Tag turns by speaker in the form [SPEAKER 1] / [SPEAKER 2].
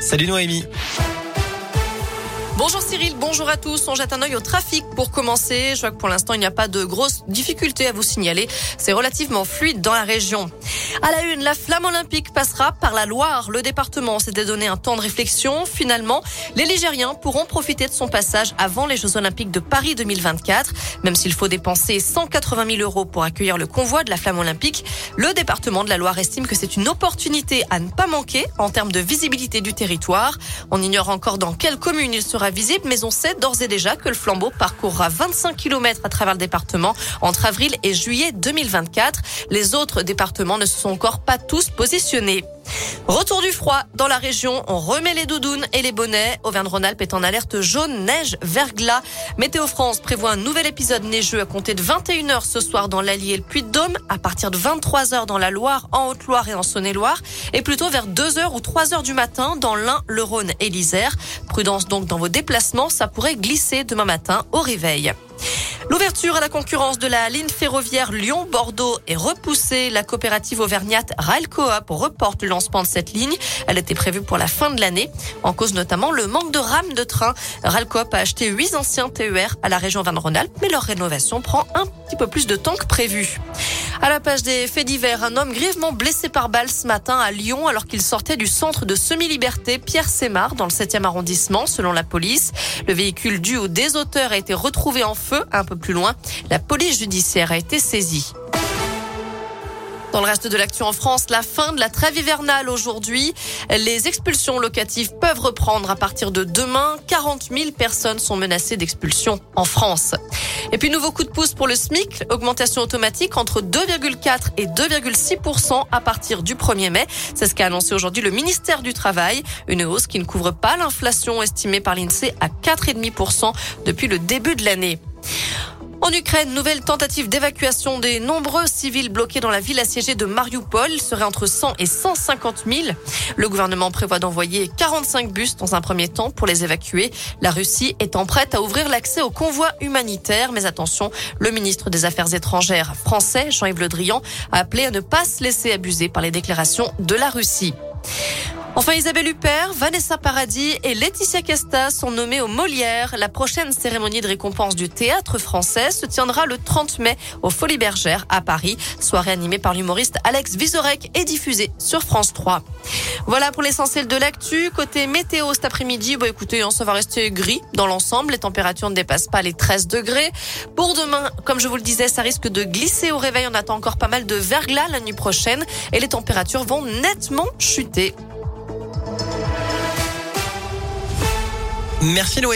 [SPEAKER 1] Salut Noémie.
[SPEAKER 2] Bonjour Cyril, bonjour à tous. On jette un œil au trafic pour commencer. Je vois que pour l'instant, il n'y a pas de grosses difficultés à vous signaler. C'est relativement fluide dans la région. À la une, la flamme olympique passera par la Loire. Le département s'était donné un temps de réflexion. Finalement, les Ligériens pourront profiter de son passage avant les Jeux olympiques de Paris 2024. Même s'il faut dépenser 180 000 euros pour accueillir le convoi de la flamme olympique, le département de la Loire estime que c'est une opportunité à ne pas manquer en termes de visibilité du territoire. On ignore encore dans quelle commune il sera visible, mais on sait d'ores et déjà que le flambeau parcourra 25 km à travers le département entre avril et juillet 2024. Les autres départements ne se sont encore pas tous positionnés. Retour du froid dans la région. On remet les doudounes et les bonnets. Auvergne-Rhône-Alpes est en alerte jaune, neige, verglas. Météo France prévoit un nouvel épisode neigeux à compter de 21h ce soir dans l'Allier et le Puy-de-Dôme, à partir de 23h dans la Loire, en Haute-Loire et en Saône-et-Loire, et plutôt vers 2h ou 3h du matin dans l'Ain, le Rhône et l'Isère. Prudence donc dans vos déplacements, ça pourrait glisser demain matin au réveil. L'ouverture à la concurrence de la ligne ferroviaire Lyon-Bordeaux est repoussée. La coopérative auvergnate Railcoop reporte le lancement de cette ligne. Elle était prévue pour la fin de l'année. En cause notamment le manque de rames de train. Railcoop a acheté huit anciens TER à la région van rhône mais leur rénovation prend un petit peu plus de temps que prévu. À la page des faits divers, un homme grièvement blessé par balle ce matin à Lyon alors qu'il sortait du centre de semi-liberté Pierre Sémar dans le 7e arrondissement selon la police. Le véhicule dû au auteurs a été retrouvé en feu un peu plus loin. La police judiciaire a été saisie. Dans le reste de l'action en France, la fin de la trêve hivernale aujourd'hui. Les expulsions locatives peuvent reprendre à partir de demain. 40 000 personnes sont menacées d'expulsion en France. Et puis nouveau coup de pouce pour le SMIC, augmentation automatique entre 2,4 et 2,6% à partir du 1er mai. C'est ce qu'a annoncé aujourd'hui le ministère du Travail, une hausse qui ne couvre pas l'inflation estimée par l'INSEE à 4,5% depuis le début de l'année. En Ukraine, nouvelle tentative d'évacuation des nombreux civils bloqués dans la ville assiégée de Mariupol. Serait entre 100 et 150 000. Le gouvernement prévoit d'envoyer 45 bus dans un premier temps pour les évacuer. La Russie étant prête à ouvrir l'accès aux convois humanitaires. Mais attention, le ministre des Affaires étrangères français, Jean-Yves Le Drian, a appelé à ne pas se laisser abuser par les déclarations de la Russie. Enfin, Isabelle Huppert, Vanessa Paradis et Laetitia Casta sont nommées aux Molières. La prochaine cérémonie de récompense du théâtre français se tiendra le 30 mai au Folies Bergères à Paris. Soirée animée par l'humoriste Alex Vizorek et diffusée sur France 3. Voilà pour l'essentiel de l'actu. Côté météo cet après-midi, bah écoutez, hein, ça va rester gris dans l'ensemble. Les températures ne dépassent pas les 13 degrés. Pour demain, comme je vous le disais, ça risque de glisser au réveil. On attend encore pas mal de verglas la nuit prochaine et les températures vont nettement chuter.
[SPEAKER 1] Merci Noé.